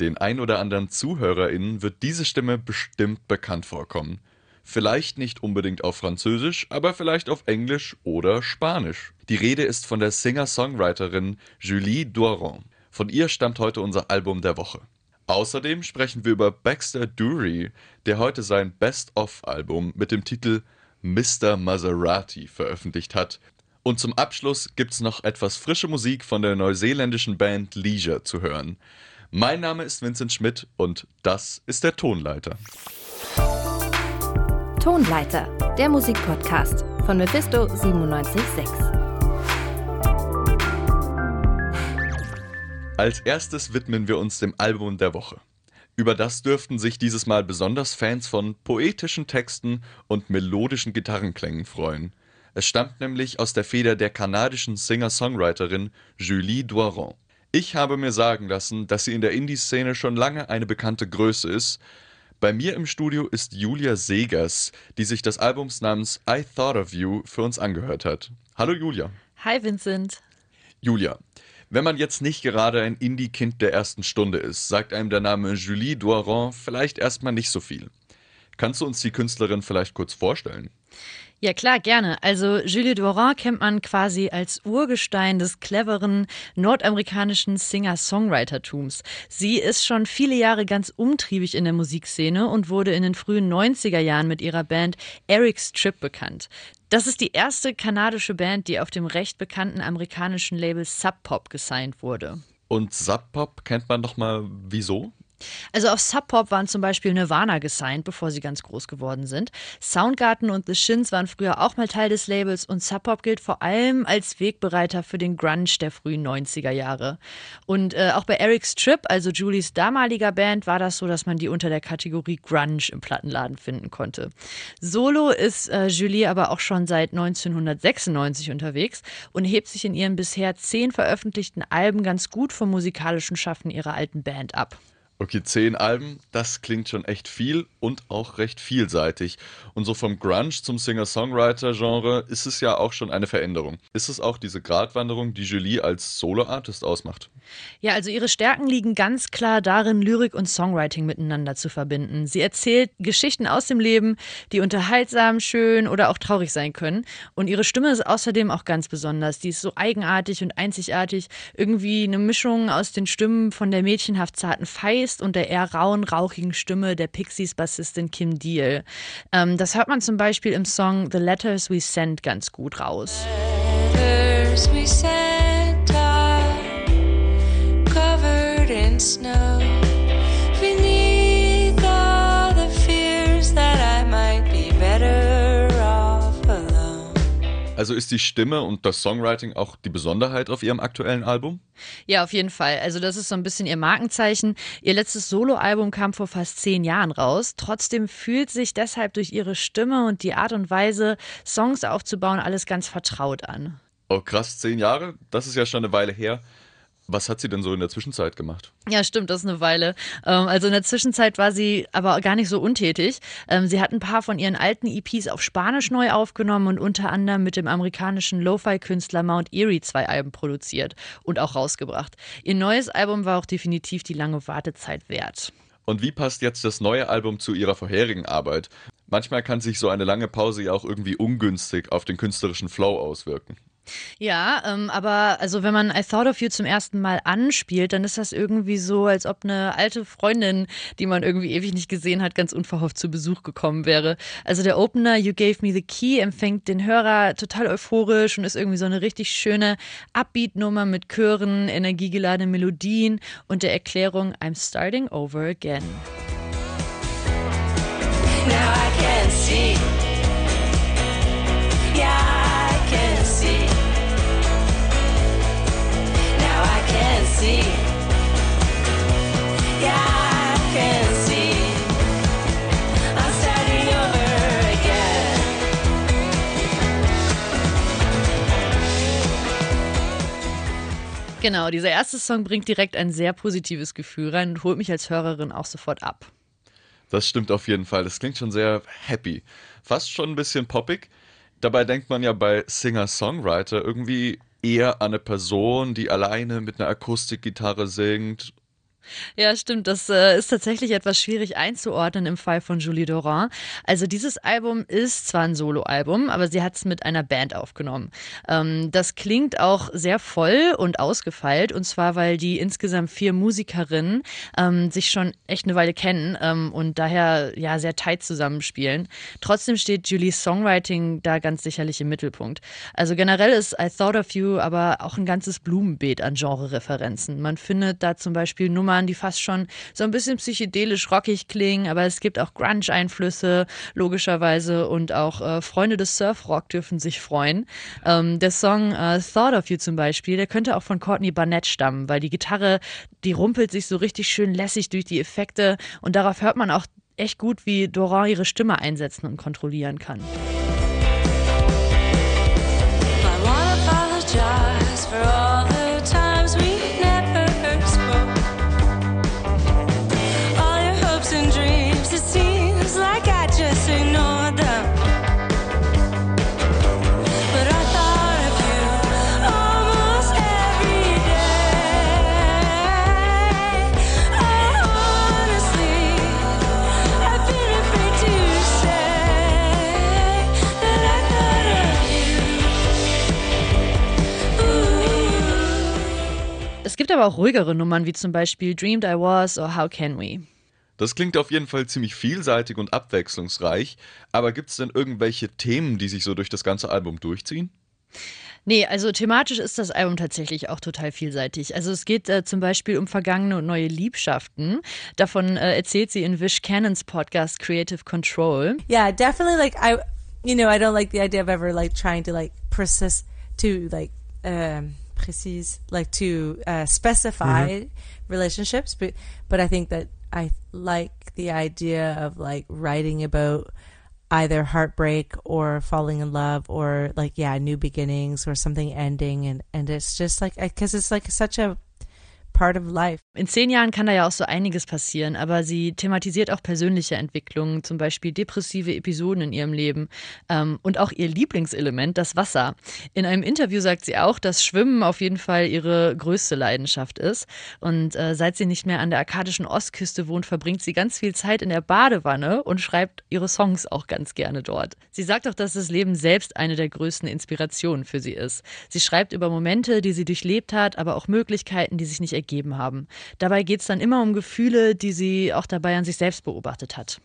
Den ein oder anderen ZuhörerInnen wird diese Stimme bestimmt bekannt vorkommen. Vielleicht nicht unbedingt auf Französisch, aber vielleicht auf Englisch oder Spanisch. Die Rede ist von der Singer-Songwriterin Julie Doiron. Von ihr stammt heute unser Album der Woche. Außerdem sprechen wir über Baxter Dury, der heute sein Best-of-Album mit dem Titel Mr. Maserati veröffentlicht hat. Und zum Abschluss gibt's noch etwas frische Musik von der neuseeländischen Band Leisure zu hören. Mein Name ist Vincent Schmidt und das ist der Tonleiter. Tonleiter, der Musikpodcast von Mephisto 976. Als erstes widmen wir uns dem Album der Woche. Über das dürften sich dieses Mal besonders Fans von poetischen Texten und melodischen Gitarrenklängen freuen. Es stammt nämlich aus der Feder der kanadischen Singer-Songwriterin Julie Doiron. Ich habe mir sagen lassen, dass sie in der Indie-Szene schon lange eine bekannte Größe ist. Bei mir im Studio ist Julia Segers, die sich das Albums namens I Thought of You für uns angehört hat. Hallo Julia. Hi Vincent. Julia, wenn man jetzt nicht gerade ein Indie-Kind der ersten Stunde ist, sagt einem der Name Julie Doiron vielleicht erstmal nicht so viel. Kannst du uns die Künstlerin vielleicht kurz vorstellen? Ja, klar, gerne. Also Julie Doran kennt man quasi als Urgestein des cleveren nordamerikanischen Singer-Songwriter-Tums. Sie ist schon viele Jahre ganz umtriebig in der Musikszene und wurde in den frühen 90er Jahren mit ihrer Band Eric's Trip bekannt. Das ist die erste kanadische Band, die auf dem recht bekannten amerikanischen Label Sub Pop gesigned wurde. Und Sub Pop kennt man doch mal wieso? Also auf Sub Pop waren zum Beispiel Nirvana gesigned, bevor sie ganz groß geworden sind. Soundgarden und The Shins waren früher auch mal Teil des Labels und Sub Pop gilt vor allem als Wegbereiter für den Grunge der frühen 90er Jahre. Und äh, auch bei Eric's Trip, also Julies damaliger Band, war das so, dass man die unter der Kategorie Grunge im Plattenladen finden konnte. Solo ist äh, Julie aber auch schon seit 1996 unterwegs und hebt sich in ihren bisher zehn veröffentlichten Alben ganz gut vom musikalischen Schaffen ihrer alten Band ab. Okay, zehn Alben, das klingt schon echt viel und auch recht vielseitig. Und so vom Grunge zum Singer-Songwriter-Genre ist es ja auch schon eine Veränderung. Ist es auch diese Gratwanderung, die Julie als Solo-Artist ausmacht? Ja, also ihre Stärken liegen ganz klar darin, Lyrik und Songwriting miteinander zu verbinden. Sie erzählt Geschichten aus dem Leben, die unterhaltsam, schön oder auch traurig sein können. Und ihre Stimme ist außerdem auch ganz besonders. Die ist so eigenartig und einzigartig. Irgendwie eine Mischung aus den Stimmen von der mädchenhaft zarten Feist Geist und der eher rauen, rauchigen Stimme der Pixies-Bassistin Kim Deal. Ähm, das hört man zum Beispiel im Song The Letters We Sent ganz gut raus. Letters we sent are covered in snow. Also ist die Stimme und das Songwriting auch die Besonderheit auf ihrem aktuellen Album? Ja, auf jeden Fall. Also das ist so ein bisschen ihr Markenzeichen. Ihr letztes Soloalbum kam vor fast zehn Jahren raus. Trotzdem fühlt sich deshalb durch ihre Stimme und die Art und Weise, Songs aufzubauen, alles ganz vertraut an. Oh krass, zehn Jahre? Das ist ja schon eine Weile her. Was hat sie denn so in der Zwischenzeit gemacht? Ja, stimmt, das ist eine Weile. Ähm, also in der Zwischenzeit war sie aber gar nicht so untätig. Ähm, sie hat ein paar von ihren alten EPs auf Spanisch neu aufgenommen und unter anderem mit dem amerikanischen Lo-Fi-Künstler Mount Erie zwei Alben produziert und auch rausgebracht. Ihr neues Album war auch definitiv die lange Wartezeit wert. Und wie passt jetzt das neue Album zu ihrer vorherigen Arbeit? Manchmal kann sich so eine lange Pause ja auch irgendwie ungünstig auf den künstlerischen Flow auswirken. Ja, ähm, aber also wenn man I Thought of You zum ersten Mal anspielt, dann ist das irgendwie so, als ob eine alte Freundin, die man irgendwie ewig nicht gesehen hat, ganz unverhofft zu Besuch gekommen wäre. Also der Opener You Gave Me the Key empfängt den Hörer total euphorisch und ist irgendwie so eine richtig schöne Upbeat-Nummer mit Chören, energiegeladenen Melodien und der Erklärung I'm starting over again. Now I can see. Genau, dieser erste Song bringt direkt ein sehr positives Gefühl rein und holt mich als Hörerin auch sofort ab. Das stimmt auf jeden Fall. Das klingt schon sehr happy. Fast schon ein bisschen poppig. Dabei denkt man ja bei Singer-Songwriter irgendwie eher an eine Person, die alleine mit einer Akustikgitarre singt Ja, stimmt. Das äh, ist tatsächlich etwas schwierig einzuordnen im Fall von Julie Doran. Also dieses Album ist zwar ein Soloalbum, aber sie hat es mit einer Band aufgenommen. Ähm, das klingt auch sehr voll und ausgefeilt und zwar, weil die insgesamt vier Musikerinnen ähm, sich schon echt eine Weile kennen ähm, und daher ja sehr tight zusammenspielen. Trotzdem steht Julies Songwriting da ganz sicherlich im Mittelpunkt. Also generell ist I Thought of You aber auch ein ganzes Blumenbeet an Genre-Referenzen. Man findet da zum Beispiel Nummern, die fast schon so ein bisschen psychedelisch rockig klingen, aber es gibt auch Grunge-Einflüsse, logischerweise, und auch äh, Freunde des Surfrock dürfen sich freuen. Ähm, der Song äh, Thought of You zum Beispiel, der könnte auch von Courtney Barnett stammen, weil die Gitarre, die rumpelt sich so richtig schön lässig durch die Effekte und darauf hört man auch echt gut, wie Doran ihre Stimme einsetzen und kontrollieren kann. Aber auch ruhigere Nummern, wie zum Beispiel Dreamed I Was oder How Can We. Das klingt auf jeden Fall ziemlich vielseitig und abwechslungsreich, aber gibt es denn irgendwelche Themen, die sich so durch das ganze Album durchziehen? Nee, also thematisch ist das Album tatsächlich auch total vielseitig. Also es geht äh, zum Beispiel um vergangene und neue Liebschaften. Davon äh, erzählt sie in Vish Cannons Podcast Creative Control. Yeah, definitely like I, you know, I don't like the idea of ever like trying to like persist to like um, précise, like to uh, specify mm-hmm. relationships. But but I think that I like the idea of like writing about either heartbreak or falling in love or like yeah new beginnings or something ending and and it's just like because it's like such a part of life. In zehn Jahren kann da ja auch so einiges passieren, aber sie thematisiert auch persönliche Entwicklungen, zum Beispiel depressive Episoden in ihrem Leben ähm, und auch ihr Lieblingselement, das Wasser. In einem Interview sagt sie auch, dass Schwimmen auf jeden Fall ihre größte Leidenschaft ist. Und äh, seit sie nicht mehr an der arkadischen Ostküste wohnt, verbringt sie ganz viel Zeit in der Badewanne und schreibt ihre Songs auch ganz gerne dort. Sie sagt auch, dass das Leben selbst eine der größten Inspirationen für sie ist. Sie schreibt über Momente, die sie durchlebt hat, aber auch Möglichkeiten, die sich nicht ergeben haben. Dabei geht es dann immer um Gefühle, die sie auch dabei an sich selbst beobachtet hat.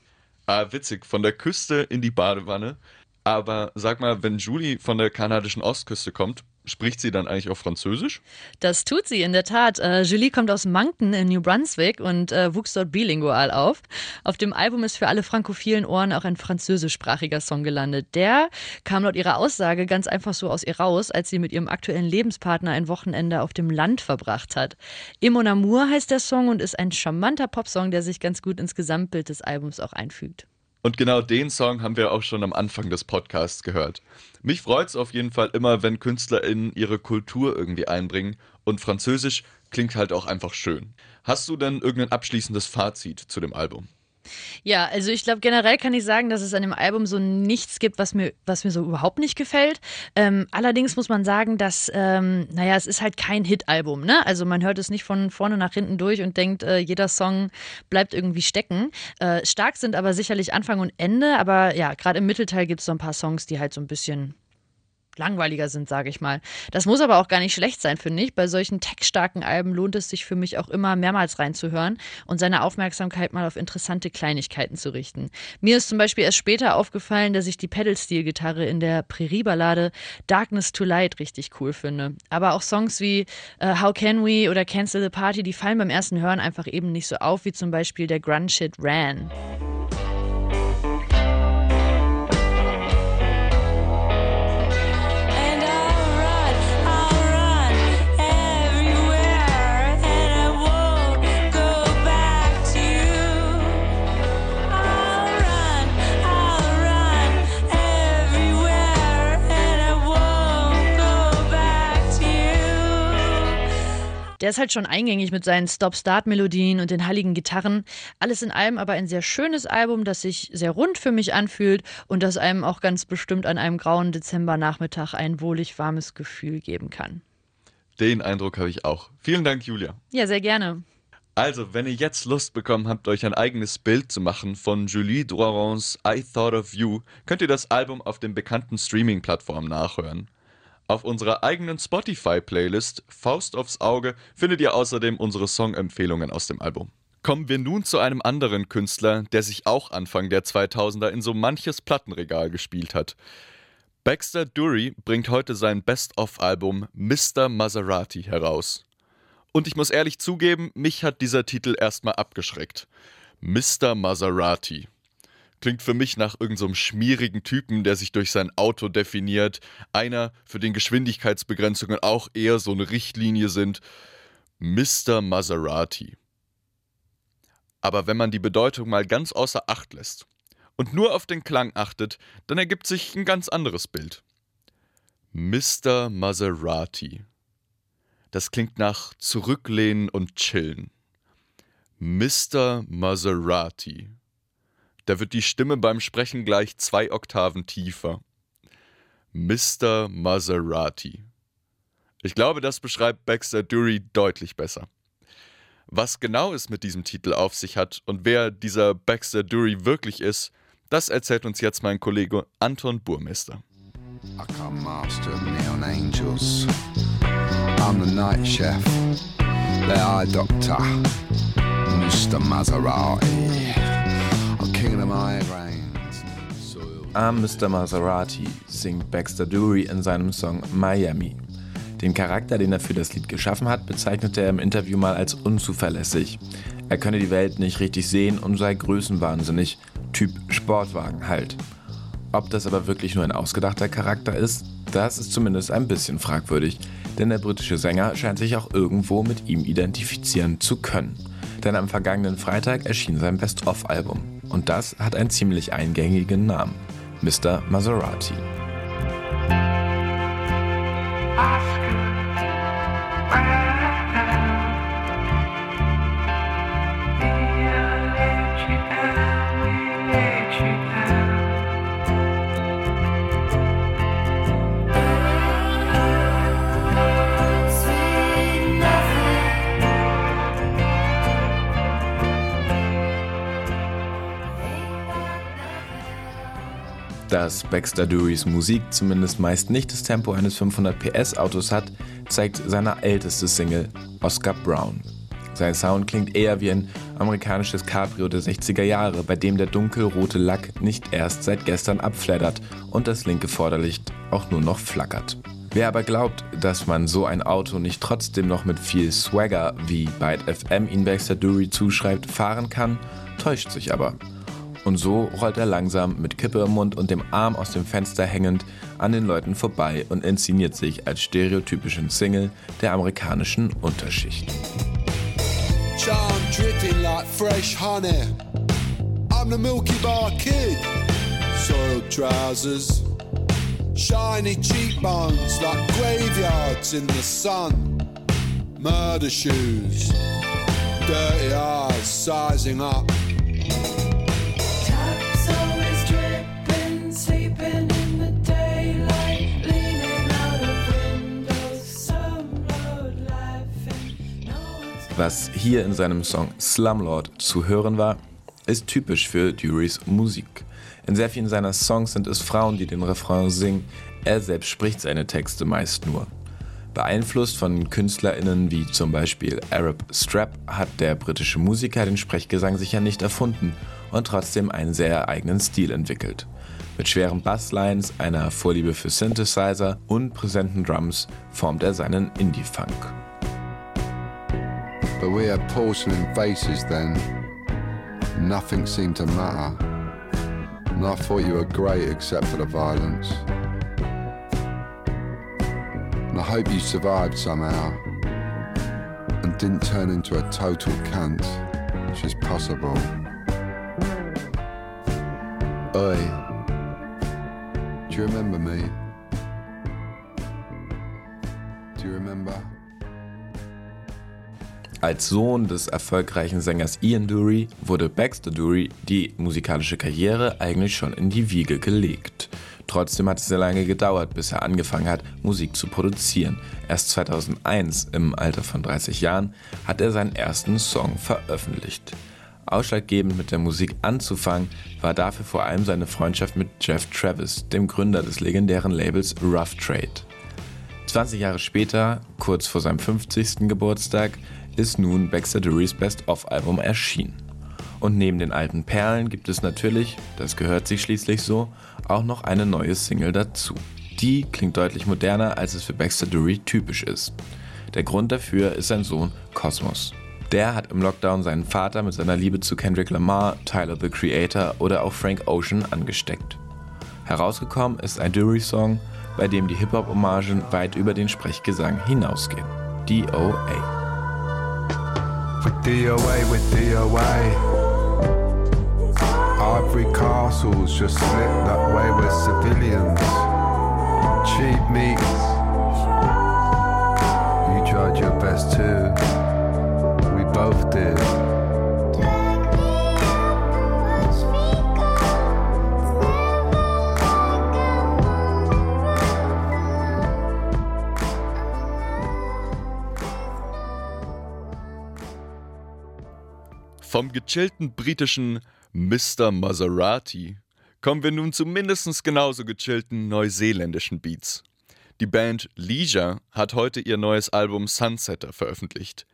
Ah, witzig, von der Küste in die Badewanne. Aber sag mal, wenn Julie von der kanadischen Ostküste kommt, Spricht sie dann eigentlich auch Französisch? Das tut sie in der Tat. Äh, Julie kommt aus Moncton in New Brunswick und äh, wuchs dort bilingual auf. Auf dem Album ist für alle frankophilen Ohren auch ein französischsprachiger Song gelandet. Der kam laut ihrer Aussage ganz einfach so aus ihr raus, als sie mit ihrem aktuellen Lebenspartner ein Wochenende auf dem Land verbracht hat. Emon Amour heißt der Song und ist ein charmanter Popsong, der sich ganz gut ins Gesamtbild des Albums auch einfügt. Und genau den Song haben wir auch schon am Anfang des Podcasts gehört. Mich freut es auf jeden Fall immer, wenn KünstlerInnen ihre Kultur irgendwie einbringen und Französisch klingt halt auch einfach schön. Hast du denn irgendein abschließendes Fazit zu dem Album? Ja, also ich glaube, generell kann ich sagen, dass es an dem Album so nichts gibt, was mir, was mir so überhaupt nicht gefällt. Ähm, allerdings muss man sagen, dass, ähm, naja, es ist halt kein Hit-Album, ne? Also man hört es nicht von vorne nach hinten durch und denkt, äh, jeder Song bleibt irgendwie stecken. Äh, stark sind aber sicherlich Anfang und Ende, aber ja, gerade im Mittelteil gibt es so ein paar Songs, die halt so ein bisschen langweiliger sind, sage ich mal. Das muss aber auch gar nicht schlecht sein, finde ich. Bei solchen textstarken Alben lohnt es sich für mich auch immer mehrmals reinzuhören und seine Aufmerksamkeit mal auf interessante Kleinigkeiten zu richten. Mir ist zum Beispiel erst später aufgefallen, dass ich die Pedal-Steel-Gitarre in der Prärie-Ballade Darkness to Light richtig cool finde. Aber auch Songs wie uh, How Can We oder Cancel the Party, die fallen beim ersten Hören einfach eben nicht so auf, wie zum Beispiel der Grunge-Shit Ran. Der ist halt schon eingängig mit seinen Stop-Start-Melodien und den heiligen Gitarren. Alles in allem aber ein sehr schönes Album, das sich sehr rund für mich anfühlt und das einem auch ganz bestimmt an einem grauen Dezembernachmittag ein wohlig warmes Gefühl geben kann. Den Eindruck habe ich auch. Vielen Dank, Julia. Ja, sehr gerne. Also, wenn ihr jetzt Lust bekommen habt, euch ein eigenes Bild zu machen von Julie Droirons I Thought of You, könnt ihr das Album auf den bekannten Streaming-Plattformen nachhören. Auf unserer eigenen Spotify-Playlist Faust aufs Auge findet ihr außerdem unsere Songempfehlungen aus dem Album. Kommen wir nun zu einem anderen Künstler, der sich auch Anfang der 2000er in so manches Plattenregal gespielt hat. Baxter Dury bringt heute sein Best-of-Album Mr. Maserati heraus. Und ich muss ehrlich zugeben, mich hat dieser Titel erstmal abgeschreckt. Mr. Maserati. Klingt für mich nach irgendeinem so schmierigen Typen, der sich durch sein Auto definiert. Einer, für den Geschwindigkeitsbegrenzungen auch eher so eine Richtlinie sind. Mr. Maserati. Aber wenn man die Bedeutung mal ganz außer Acht lässt und nur auf den Klang achtet, dann ergibt sich ein ganz anderes Bild. Mr. Maserati. Das klingt nach Zurücklehnen und Chillen. Mr. Maserati. Da wird die Stimme beim Sprechen gleich zwei Oktaven tiefer. Mr. Maserati. Ich glaube, das beschreibt Baxter Dury deutlich besser. Was genau es mit diesem Titel auf sich hat und wer dieser Baxter Dury wirklich ist, das erzählt uns jetzt mein Kollege Anton Burmester. I come master neon angels. I'm the night chef, the eye doctor, Mr. Maserati, I'm Mr. Maserati singt Baxter Dury in seinem Song Miami. Den Charakter, den er für das Lied geschaffen hat, bezeichnete er im Interview mal als unzuverlässig. Er könne die Welt nicht richtig sehen und sei größenwahnsinnig, Typ Sportwagen halt. Ob das aber wirklich nur ein ausgedachter Charakter ist, das ist zumindest ein bisschen fragwürdig, denn der britische Sänger scheint sich auch irgendwo mit ihm identifizieren zu können. Denn am vergangenen Freitag erschien sein Best-of-Album. Und das hat einen ziemlich eingängigen Namen: Mr. Maserati. Dass Baxter Durys Musik zumindest meist nicht das Tempo eines 500 PS Autos hat, zeigt seine älteste Single Oscar Brown. Sein Sound klingt eher wie ein amerikanisches Cabrio der 60er Jahre, bei dem der dunkelrote Lack nicht erst seit gestern abfleddert und das linke Vorderlicht auch nur noch flackert. Wer aber glaubt, dass man so ein Auto nicht trotzdem noch mit viel Swagger, wie Byte FM ihn Baxter Dury zuschreibt, fahren kann, täuscht sich aber. Und so rollt er langsam mit Kippe im Mund und dem Arm aus dem Fenster hängend an den Leuten vorbei und inszeniert sich als stereotypischen Single der amerikanischen Unterschicht. Charm dripping like fresh honey. I'm the Milky Bar Kid. Soiled trousers. Shiny cheekbones like graveyards in the sun. Murder shoes. Dirty eyes sizing up. Was hier in seinem Song Slumlord zu hören war, ist typisch für Durys Musik. In sehr vielen seiner Songs sind es Frauen, die den Refrain singen, er selbst spricht seine Texte meist nur. Beeinflusst von KünstlerInnen wie zum Beispiel Arab Strap hat der britische Musiker den Sprechgesang sicher nicht erfunden und trotzdem einen sehr eigenen Stil entwickelt. Mit schweren Basslines, einer Vorliebe für Synthesizer und präsenten Drums formt er seinen Indie-Funk. But we had porcelain faces then. Nothing seemed to matter. And I thought you were great except for the violence. And I hope you survived somehow and didn't turn into a total cunt, which is possible. Oi, do you remember me? Do you remember? Als Sohn des erfolgreichen Sängers Ian Dury wurde Baxter Dury die musikalische Karriere eigentlich schon in die Wiege gelegt. Trotzdem hat es sehr lange gedauert, bis er angefangen hat, Musik zu produzieren. Erst 2001, im Alter von 30 Jahren, hat er seinen ersten Song veröffentlicht. Ausschlaggebend mit der Musik anzufangen, war dafür vor allem seine Freundschaft mit Jeff Travis, dem Gründer des legendären Labels Rough Trade. 20 Jahre später, kurz vor seinem 50. Geburtstag, ist nun Baxter Durys Best-of-Album erschienen. Und neben den alten Perlen gibt es natürlich, das gehört sich schließlich so, auch noch eine neue Single dazu. Die klingt deutlich moderner, als es für Baxter Dury typisch ist. Der Grund dafür ist sein Sohn Cosmos. Der hat im Lockdown seinen Vater mit seiner Liebe zu Kendrick Lamar, Tyler the Creator oder auch Frank Ocean angesteckt. Herausgekommen ist ein Dury-Song, bei dem die Hip-Hop-Hommagen weit über den Sprechgesang hinausgehen. DOA. With DOA, with DOA. Ivory castles just slip that way with civilians. Cheap meats. You tried your best too. We both did. Vom gechillten britischen Mr. Maserati kommen wir nun zu mindestens genauso gechillten neuseeländischen Beats. Die Band Leisure hat heute ihr neues Album Sunsetter veröffentlicht.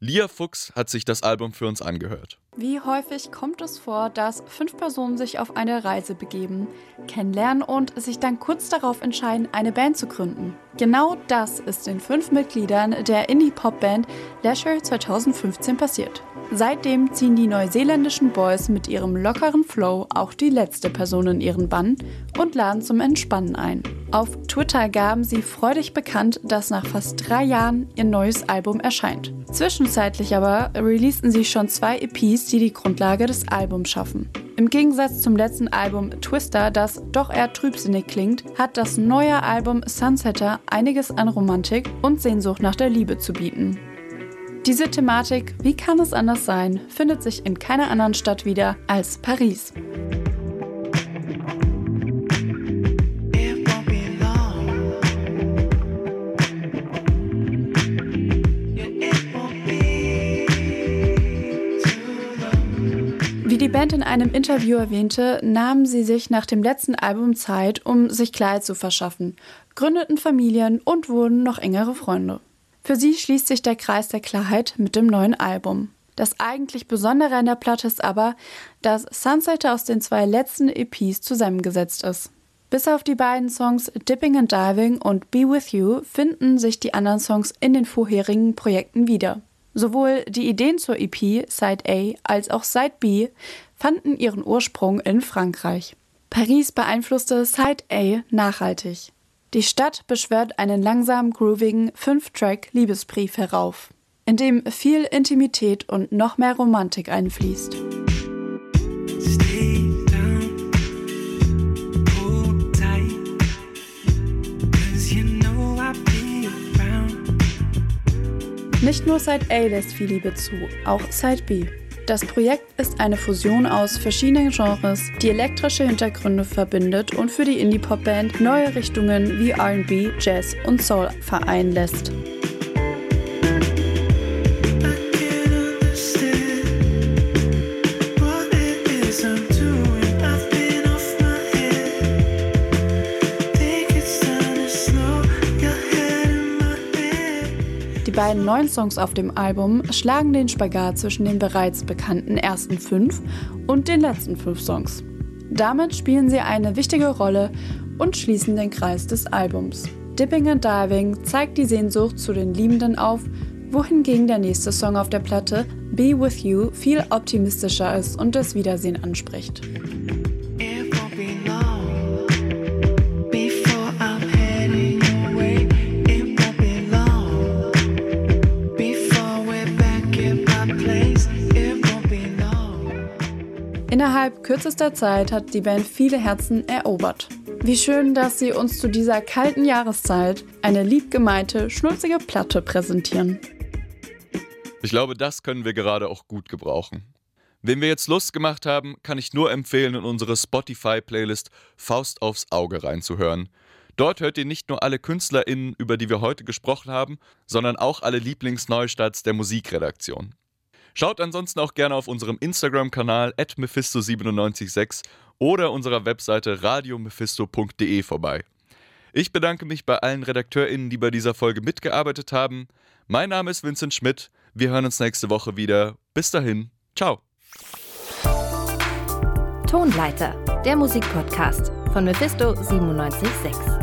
Lia Fuchs hat sich das Album für uns angehört. Wie häufig kommt es vor, dass fünf Personen sich auf eine Reise begeben, kennenlernen und sich dann kurz darauf entscheiden, eine Band zu gründen? Genau das ist den fünf Mitgliedern der Indie-Pop-Band Leisure 2015 passiert. Seitdem ziehen die neuseeländischen Boys mit ihrem lockeren Flow auch die letzte Person in ihren Bann und laden zum Entspannen ein. Auf Twitter gaben sie freudig bekannt, dass nach fast drei Jahren ihr neues Album erscheint. Zwischenzeitlich aber releasten sie schon zwei EPs, die die Grundlage des Albums schaffen. Im Gegensatz zum letzten Album Twister, das doch eher trübsinnig klingt, hat das neue Album Sunsetter einiges an Romantik und Sehnsucht nach der Liebe zu bieten. Diese Thematik, wie kann es anders sein, findet sich in keiner anderen Stadt wieder als Paris. Wie die Band in einem Interview erwähnte, nahmen sie sich nach dem letzten Album Zeit, um sich Klarheit zu verschaffen, gründeten Familien und wurden noch engere Freunde. Für sie schließt sich der Kreis der Klarheit mit dem neuen Album. Das eigentlich Besondere an der Platte ist aber, dass Sunset aus den zwei letzten EPs zusammengesetzt ist. Bis auf die beiden Songs Dipping and Diving und Be With You finden sich die anderen Songs in den vorherigen Projekten wieder. Sowohl die Ideen zur EP Side A als auch Side B fanden ihren Ursprung in Frankreich. Paris beeinflusste Side A nachhaltig. Die Stadt beschwört einen langsam groovigen Fünf-Track-Liebesbrief herauf, in dem viel Intimität und noch mehr Romantik einfließt. Nicht nur Side A lässt viel Liebe zu, auch Side B. Das Projekt ist eine Fusion aus verschiedenen Genres, die elektrische Hintergründe verbindet und für die Indie-Pop-Band neue Richtungen wie RB, Jazz und Soul vereinen lässt. Beiden neuen Songs auf dem Album schlagen den Spagat zwischen den bereits bekannten ersten fünf und den letzten fünf Songs. Damit spielen sie eine wichtige Rolle und schließen den Kreis des Albums. Dipping and Diving zeigt die Sehnsucht zu den Liebenden auf, wohingegen der nächste Song auf der Platte, Be With You, viel optimistischer ist und das Wiedersehen anspricht. Innerhalb kürzester Zeit hat die Band viele Herzen erobert. Wie schön, dass sie uns zu dieser kalten Jahreszeit eine liebgemeinte, schnulzige Platte präsentieren. Ich glaube, das können wir gerade auch gut gebrauchen. Wem wir jetzt Lust gemacht haben, kann ich nur empfehlen, in unsere Spotify-Playlist Faust aufs Auge reinzuhören. Dort hört ihr nicht nur alle KünstlerInnen, über die wir heute gesprochen haben, sondern auch alle Lieblingsneustarts der Musikredaktion. Schaut ansonsten auch gerne auf unserem Instagram-Kanal mephisto976 oder unserer Webseite radiomephisto.de vorbei. Ich bedanke mich bei allen RedakteurInnen, die bei dieser Folge mitgearbeitet haben. Mein Name ist Vincent Schmidt. Wir hören uns nächste Woche wieder. Bis dahin, ciao. Tonleiter, der Musikpodcast von Mephisto 976.